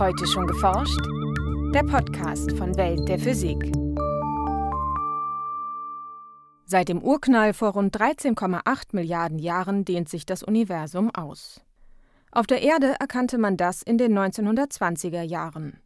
Heute schon geforscht? Der Podcast von Welt der Physik. Seit dem Urknall vor rund 13,8 Milliarden Jahren dehnt sich das Universum aus. Auf der Erde erkannte man das in den 1920er Jahren.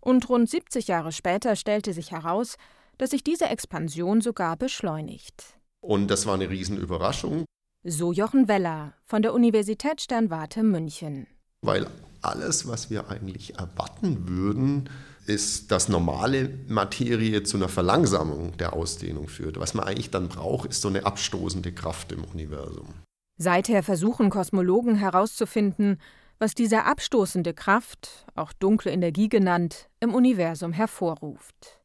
Und rund 70 Jahre später stellte sich heraus, dass sich diese Expansion sogar beschleunigt. Und das war eine Riesenüberraschung. So Jochen Weller von der Universität Sternwarte München. Weil alles, was wir eigentlich erwarten würden, ist, dass normale Materie zu einer Verlangsamung der Ausdehnung führt. Was man eigentlich dann braucht, ist so eine abstoßende Kraft im Universum. Seither versuchen Kosmologen herauszufinden, was diese abstoßende Kraft, auch dunkle Energie genannt, im Universum hervorruft.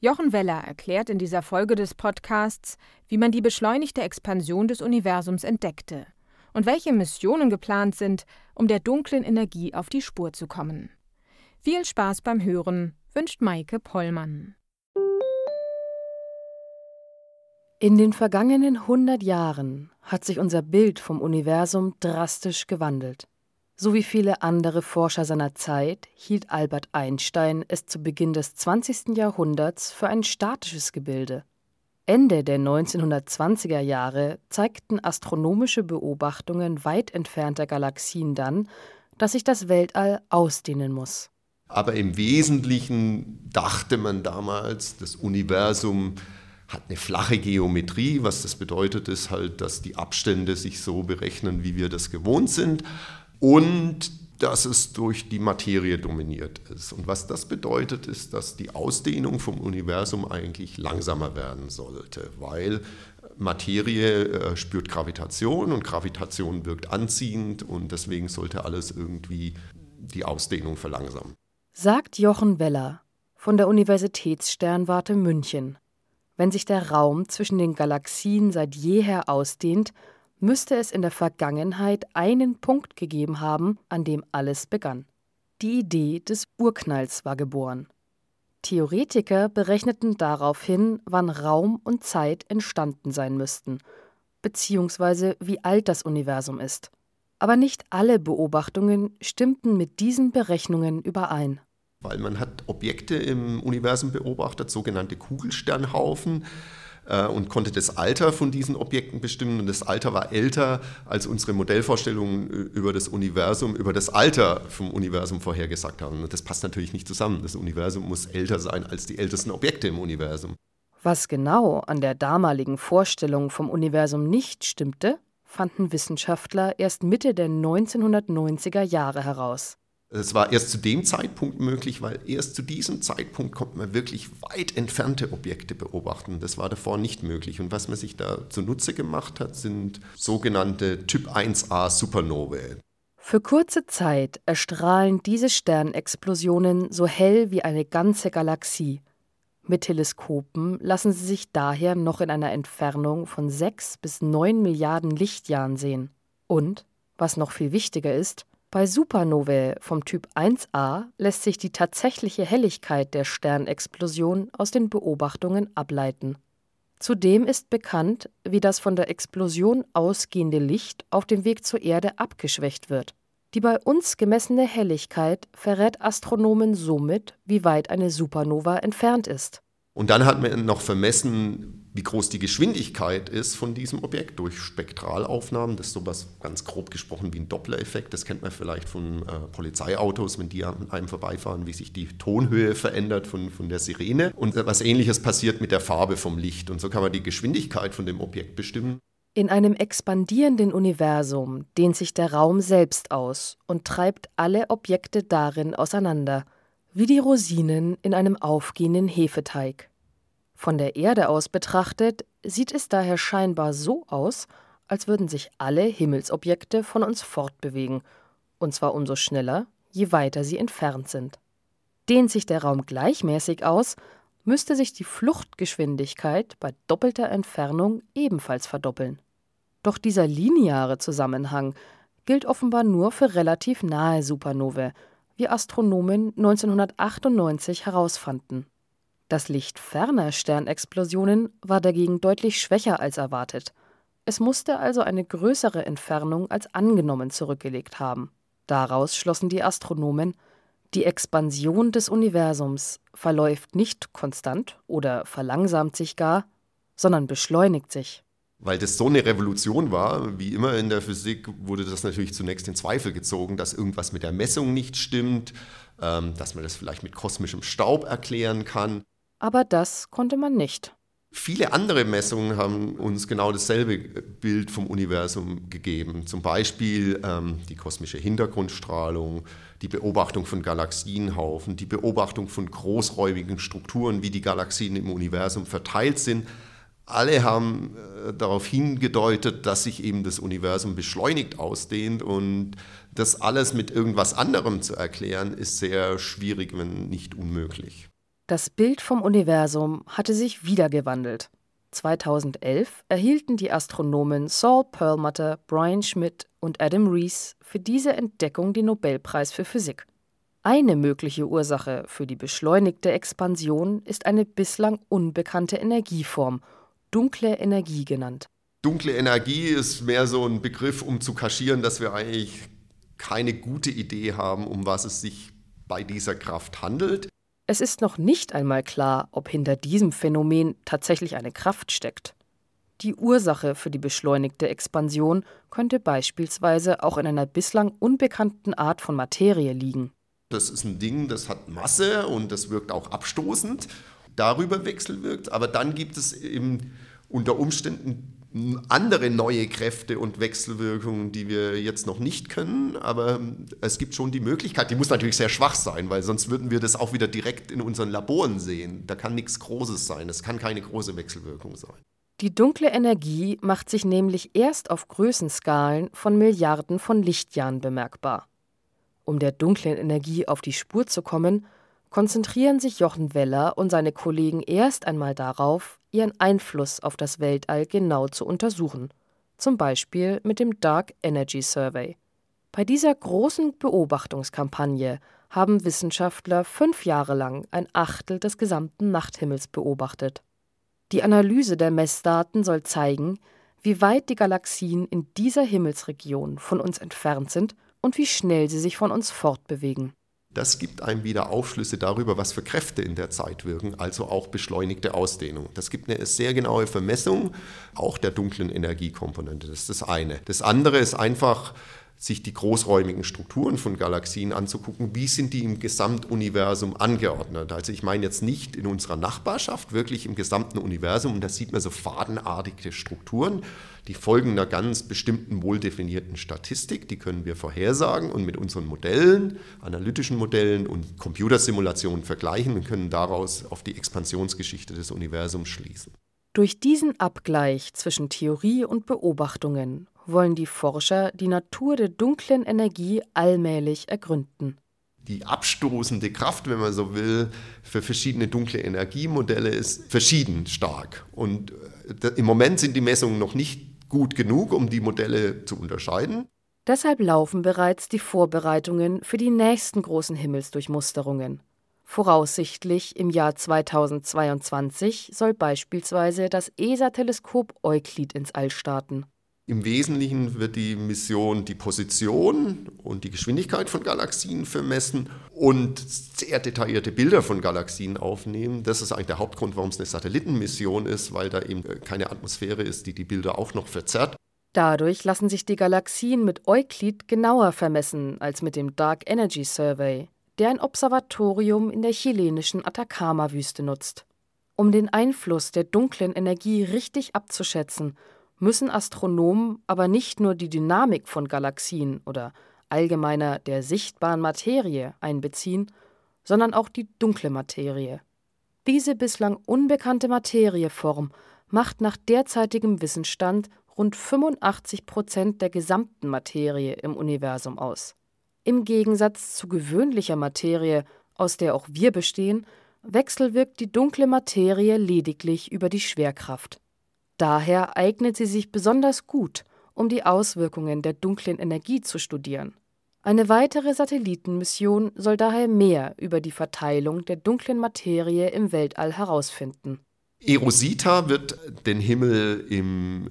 Jochen Weller erklärt in dieser Folge des Podcasts, wie man die beschleunigte Expansion des Universums entdeckte und welche Missionen geplant sind, um der dunklen Energie auf die Spur zu kommen. Viel Spaß beim Hören wünscht Maike Pollmann. In den vergangenen 100 Jahren hat sich unser Bild vom Universum drastisch gewandelt. So wie viele andere Forscher seiner Zeit hielt Albert Einstein es zu Beginn des 20. Jahrhunderts für ein statisches Gebilde. Ende der 1920er Jahre zeigten astronomische Beobachtungen weit entfernter Galaxien dann, dass sich das Weltall ausdehnen muss. Aber im Wesentlichen dachte man damals, das Universum hat eine flache Geometrie. Was das bedeutet, ist halt, dass die Abstände sich so berechnen, wie wir das gewohnt sind. Und dass es durch die Materie dominiert ist. Und was das bedeutet, ist, dass die Ausdehnung vom Universum eigentlich langsamer werden sollte, weil Materie äh, spürt Gravitation und Gravitation wirkt anziehend und deswegen sollte alles irgendwie die Ausdehnung verlangsamen. Sagt Jochen Weller von der Universitätssternwarte München. Wenn sich der Raum zwischen den Galaxien seit jeher ausdehnt, müsste es in der Vergangenheit einen Punkt gegeben haben, an dem alles begann. Die Idee des Urknalls war geboren. Theoretiker berechneten daraufhin, wann Raum und Zeit entstanden sein müssten, beziehungsweise wie alt das Universum ist. Aber nicht alle Beobachtungen stimmten mit diesen Berechnungen überein. Weil man hat Objekte im Universum beobachtet, sogenannte Kugelsternhaufen, äh, und konnte das Alter von diesen Objekten bestimmen. Und das Alter war älter, als unsere Modellvorstellungen über das Universum, über das Alter vom Universum vorhergesagt haben. Und das passt natürlich nicht zusammen. Das Universum muss älter sein als die ältesten Objekte im Universum. Was genau an der damaligen Vorstellung vom Universum nicht stimmte, fanden Wissenschaftler erst Mitte der 1990er Jahre heraus. Es war erst zu dem Zeitpunkt möglich, weil erst zu diesem Zeitpunkt konnte man wirklich weit entfernte Objekte beobachten. Das war davor nicht möglich. Und was man sich da zunutze gemacht hat, sind sogenannte Typ 1a Supernovae. Für kurze Zeit erstrahlen diese Sternexplosionen so hell wie eine ganze Galaxie. Mit Teleskopen lassen sie sich daher noch in einer Entfernung von 6 bis 9 Milliarden Lichtjahren sehen. Und, was noch viel wichtiger ist, bei Supernovae vom Typ 1a lässt sich die tatsächliche Helligkeit der Sternexplosion aus den Beobachtungen ableiten. Zudem ist bekannt, wie das von der Explosion ausgehende Licht auf dem Weg zur Erde abgeschwächt wird. Die bei uns gemessene Helligkeit verrät Astronomen somit, wie weit eine Supernova entfernt ist. Und dann hat man noch vermessen, wie groß die Geschwindigkeit ist von diesem Objekt durch Spektralaufnahmen. Das ist sowas ganz grob gesprochen wie ein Doppler-Effekt. Das kennt man vielleicht von äh, Polizeiautos, wenn die an einem vorbeifahren, wie sich die Tonhöhe verändert von, von der Sirene. Und was ähnliches passiert mit der Farbe vom Licht. Und so kann man die Geschwindigkeit von dem Objekt bestimmen. In einem expandierenden Universum dehnt sich der Raum selbst aus und treibt alle Objekte darin auseinander, wie die Rosinen in einem aufgehenden Hefeteig. Von der Erde aus betrachtet sieht es daher scheinbar so aus, als würden sich alle Himmelsobjekte von uns fortbewegen, und zwar umso schneller, je weiter sie entfernt sind. Dehnt sich der Raum gleichmäßig aus, müsste sich die Fluchtgeschwindigkeit bei doppelter Entfernung ebenfalls verdoppeln. Doch dieser lineare Zusammenhang gilt offenbar nur für relativ nahe Supernovae, wie Astronomen 1998 herausfanden. Das Licht ferner Sternexplosionen war dagegen deutlich schwächer als erwartet. Es musste also eine größere Entfernung als angenommen zurückgelegt haben. Daraus schlossen die Astronomen, Die Expansion des Universums verläuft nicht konstant oder verlangsamt sich gar, sondern beschleunigt sich. Weil das so eine Revolution war, wie immer in der Physik, wurde das natürlich zunächst in Zweifel gezogen, dass irgendwas mit der Messung nicht stimmt, ähm, dass man das vielleicht mit kosmischem Staub erklären kann. Aber das konnte man nicht. Viele andere Messungen haben uns genau dasselbe Bild vom Universum gegeben. Zum Beispiel ähm, die kosmische Hintergrundstrahlung, die Beobachtung von Galaxienhaufen, die Beobachtung von großräumigen Strukturen, wie die Galaxien im Universum verteilt sind. Alle haben äh, darauf hingedeutet, dass sich eben das Universum beschleunigt ausdehnt und das alles mit irgendwas anderem zu erklären, ist sehr schwierig, wenn nicht unmöglich. Das Bild vom Universum hatte sich wieder gewandelt. 2011 erhielten die Astronomen Saul Perlmutter, Brian Schmidt und Adam Rees für diese Entdeckung den Nobelpreis für Physik. Eine mögliche Ursache für die beschleunigte Expansion ist eine bislang unbekannte Energieform, dunkle Energie genannt. Dunkle Energie ist mehr so ein Begriff, um zu kaschieren, dass wir eigentlich keine gute Idee haben, um was es sich bei dieser Kraft handelt. Es ist noch nicht einmal klar, ob hinter diesem Phänomen tatsächlich eine Kraft steckt. Die Ursache für die beschleunigte Expansion könnte beispielsweise auch in einer bislang unbekannten Art von Materie liegen. Das ist ein Ding, das hat Masse und das wirkt auch abstoßend, darüber wechselwirkt, aber dann gibt es eben unter Umständen andere neue Kräfte und Wechselwirkungen, die wir jetzt noch nicht können, aber es gibt schon die Möglichkeit, die muss natürlich sehr schwach sein, weil sonst würden wir das auch wieder direkt in unseren Laboren sehen. Da kann nichts Großes sein, es kann keine große Wechselwirkung sein. Die dunkle Energie macht sich nämlich erst auf Größenskalen von Milliarden von Lichtjahren bemerkbar. Um der dunklen Energie auf die Spur zu kommen, konzentrieren sich Jochen Weller und seine Kollegen erst einmal darauf, ihren Einfluss auf das Weltall genau zu untersuchen, zum Beispiel mit dem Dark Energy Survey. Bei dieser großen Beobachtungskampagne haben Wissenschaftler fünf Jahre lang ein Achtel des gesamten Nachthimmels beobachtet. Die Analyse der Messdaten soll zeigen, wie weit die Galaxien in dieser Himmelsregion von uns entfernt sind und wie schnell sie sich von uns fortbewegen. Das gibt einem wieder Aufschlüsse darüber, was für Kräfte in der Zeit wirken, also auch beschleunigte Ausdehnung. Das gibt eine sehr genaue Vermessung auch der dunklen Energiekomponente. Das ist das eine. Das andere ist einfach sich die großräumigen Strukturen von Galaxien anzugucken, wie sind die im Gesamtuniversum angeordnet. Also ich meine jetzt nicht in unserer Nachbarschaft, wirklich im gesamten Universum. Und da sieht man so fadenartige Strukturen, die folgen einer ganz bestimmten, wohldefinierten Statistik. Die können wir vorhersagen und mit unseren Modellen, analytischen Modellen und Computersimulationen vergleichen und können daraus auf die Expansionsgeschichte des Universums schließen. Durch diesen Abgleich zwischen Theorie und Beobachtungen wollen die Forscher die Natur der dunklen Energie allmählich ergründen. Die abstoßende Kraft, wenn man so will, für verschiedene dunkle Energiemodelle ist verschieden stark. Und äh, im Moment sind die Messungen noch nicht gut genug, um die Modelle zu unterscheiden. Deshalb laufen bereits die Vorbereitungen für die nächsten großen Himmelsdurchmusterungen. Voraussichtlich im Jahr 2022 soll beispielsweise das ESA-Teleskop Euklid ins All starten. Im Wesentlichen wird die Mission die Position und die Geschwindigkeit von Galaxien vermessen und sehr detaillierte Bilder von Galaxien aufnehmen. Das ist eigentlich der Hauptgrund, warum es eine Satellitenmission ist, weil da eben keine Atmosphäre ist, die die Bilder auch noch verzerrt. Dadurch lassen sich die Galaxien mit Euklid genauer vermessen als mit dem Dark Energy Survey, der ein Observatorium in der chilenischen Atacama-Wüste nutzt. Um den Einfluss der dunklen Energie richtig abzuschätzen müssen Astronomen aber nicht nur die Dynamik von Galaxien oder allgemeiner der sichtbaren Materie einbeziehen, sondern auch die dunkle Materie. Diese bislang unbekannte Materieform macht nach derzeitigem Wissensstand rund 85 Prozent der gesamten Materie im Universum aus. Im Gegensatz zu gewöhnlicher Materie, aus der auch wir bestehen, wechselwirkt die dunkle Materie lediglich über die Schwerkraft. Daher eignet sie sich besonders gut, um die Auswirkungen der dunklen Energie zu studieren. Eine weitere Satellitenmission soll daher mehr über die Verteilung der dunklen Materie im Weltall herausfinden. Erosita wird den Himmel im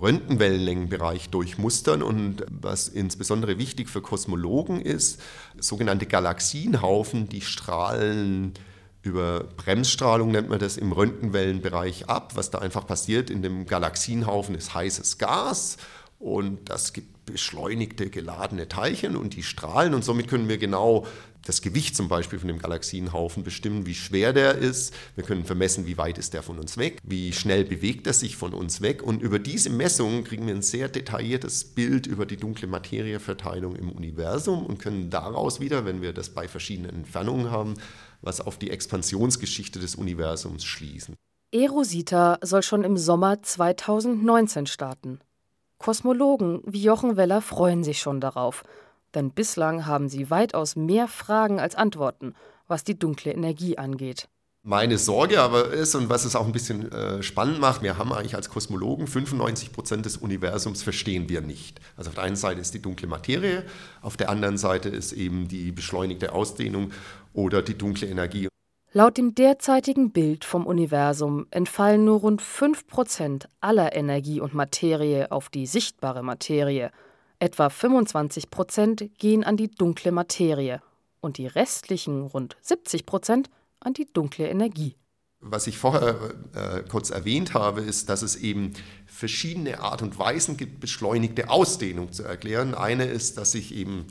Röntgenwellenlängenbereich durchmustern und was insbesondere wichtig für Kosmologen ist, sogenannte Galaxienhaufen, die strahlen über Bremsstrahlung nennt man das im Röntgenwellenbereich ab. Was da einfach passiert in dem Galaxienhaufen ist heißes Gas und das gibt beschleunigte, geladene Teilchen und die strahlen und somit können wir genau das Gewicht zum Beispiel von dem Galaxienhaufen bestimmen, wie schwer der ist. Wir können vermessen, wie weit ist der von uns weg, wie schnell bewegt er sich von uns weg. Und über diese Messungen kriegen wir ein sehr detailliertes Bild über die dunkle Materieverteilung im Universum und können daraus wieder, wenn wir das bei verschiedenen Entfernungen haben, was auf die Expansionsgeschichte des Universums schließen. Erosita soll schon im Sommer 2019 starten. Kosmologen wie Jochen Weller freuen sich schon darauf denn bislang haben sie weitaus mehr Fragen als Antworten, was die dunkle Energie angeht. Meine Sorge aber ist, und was es auch ein bisschen äh, spannend macht, wir haben eigentlich als Kosmologen 95 Prozent des Universums verstehen wir nicht. Also auf der einen Seite ist die dunkle Materie, auf der anderen Seite ist eben die beschleunigte Ausdehnung oder die dunkle Energie. Laut dem derzeitigen Bild vom Universum entfallen nur rund 5 Prozent aller Energie und Materie auf die sichtbare Materie – Etwa 25 Prozent gehen an die dunkle Materie und die restlichen rund 70 Prozent an die dunkle Energie. Was ich vorher äh, kurz erwähnt habe, ist, dass es eben verschiedene Art und Weisen gibt, beschleunigte Ausdehnung zu erklären. Eine ist, dass sich eben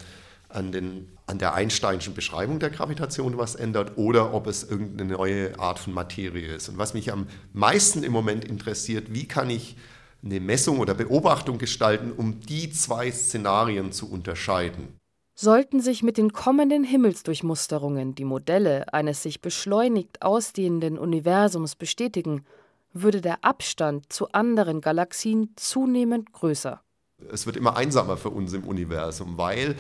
an, den, an der Einsteinschen Beschreibung der Gravitation was ändert oder ob es irgendeine neue Art von Materie ist. Und was mich am meisten im Moment interessiert, wie kann ich eine Messung oder Beobachtung gestalten, um die zwei Szenarien zu unterscheiden. Sollten sich mit den kommenden Himmelsdurchmusterungen die Modelle eines sich beschleunigt ausdehnenden Universums bestätigen, würde der Abstand zu anderen Galaxien zunehmend größer. Es wird immer einsamer für uns im Universum, weil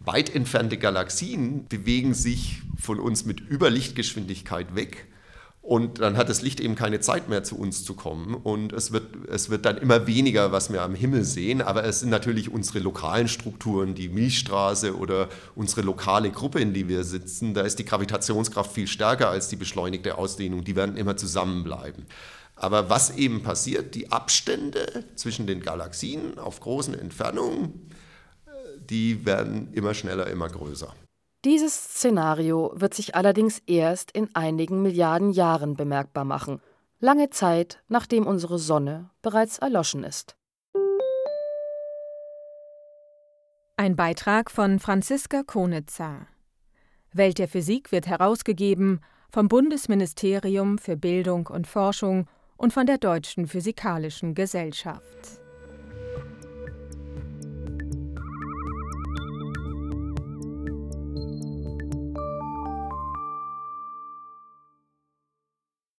weit entfernte Galaxien bewegen sich von uns mit Überlichtgeschwindigkeit weg und dann hat das Licht eben keine Zeit mehr zu uns zu kommen. Und es wird, es wird dann immer weniger, was wir am Himmel sehen. Aber es sind natürlich unsere lokalen Strukturen, die Milchstraße oder unsere lokale Gruppe, in die wir sitzen. Da ist die Gravitationskraft viel stärker als die beschleunigte Ausdehnung. Die werden immer zusammenbleiben. Aber was eben passiert, die Abstände zwischen den Galaxien auf großen Entfernungen, die werden immer schneller, immer größer. Dieses Szenario wird sich allerdings erst in einigen Milliarden Jahren bemerkbar machen, lange Zeit nachdem unsere Sonne bereits erloschen ist. Ein Beitrag von Franziska Konitzer. Welt der Physik wird herausgegeben vom Bundesministerium für Bildung und Forschung und von der Deutschen Physikalischen Gesellschaft.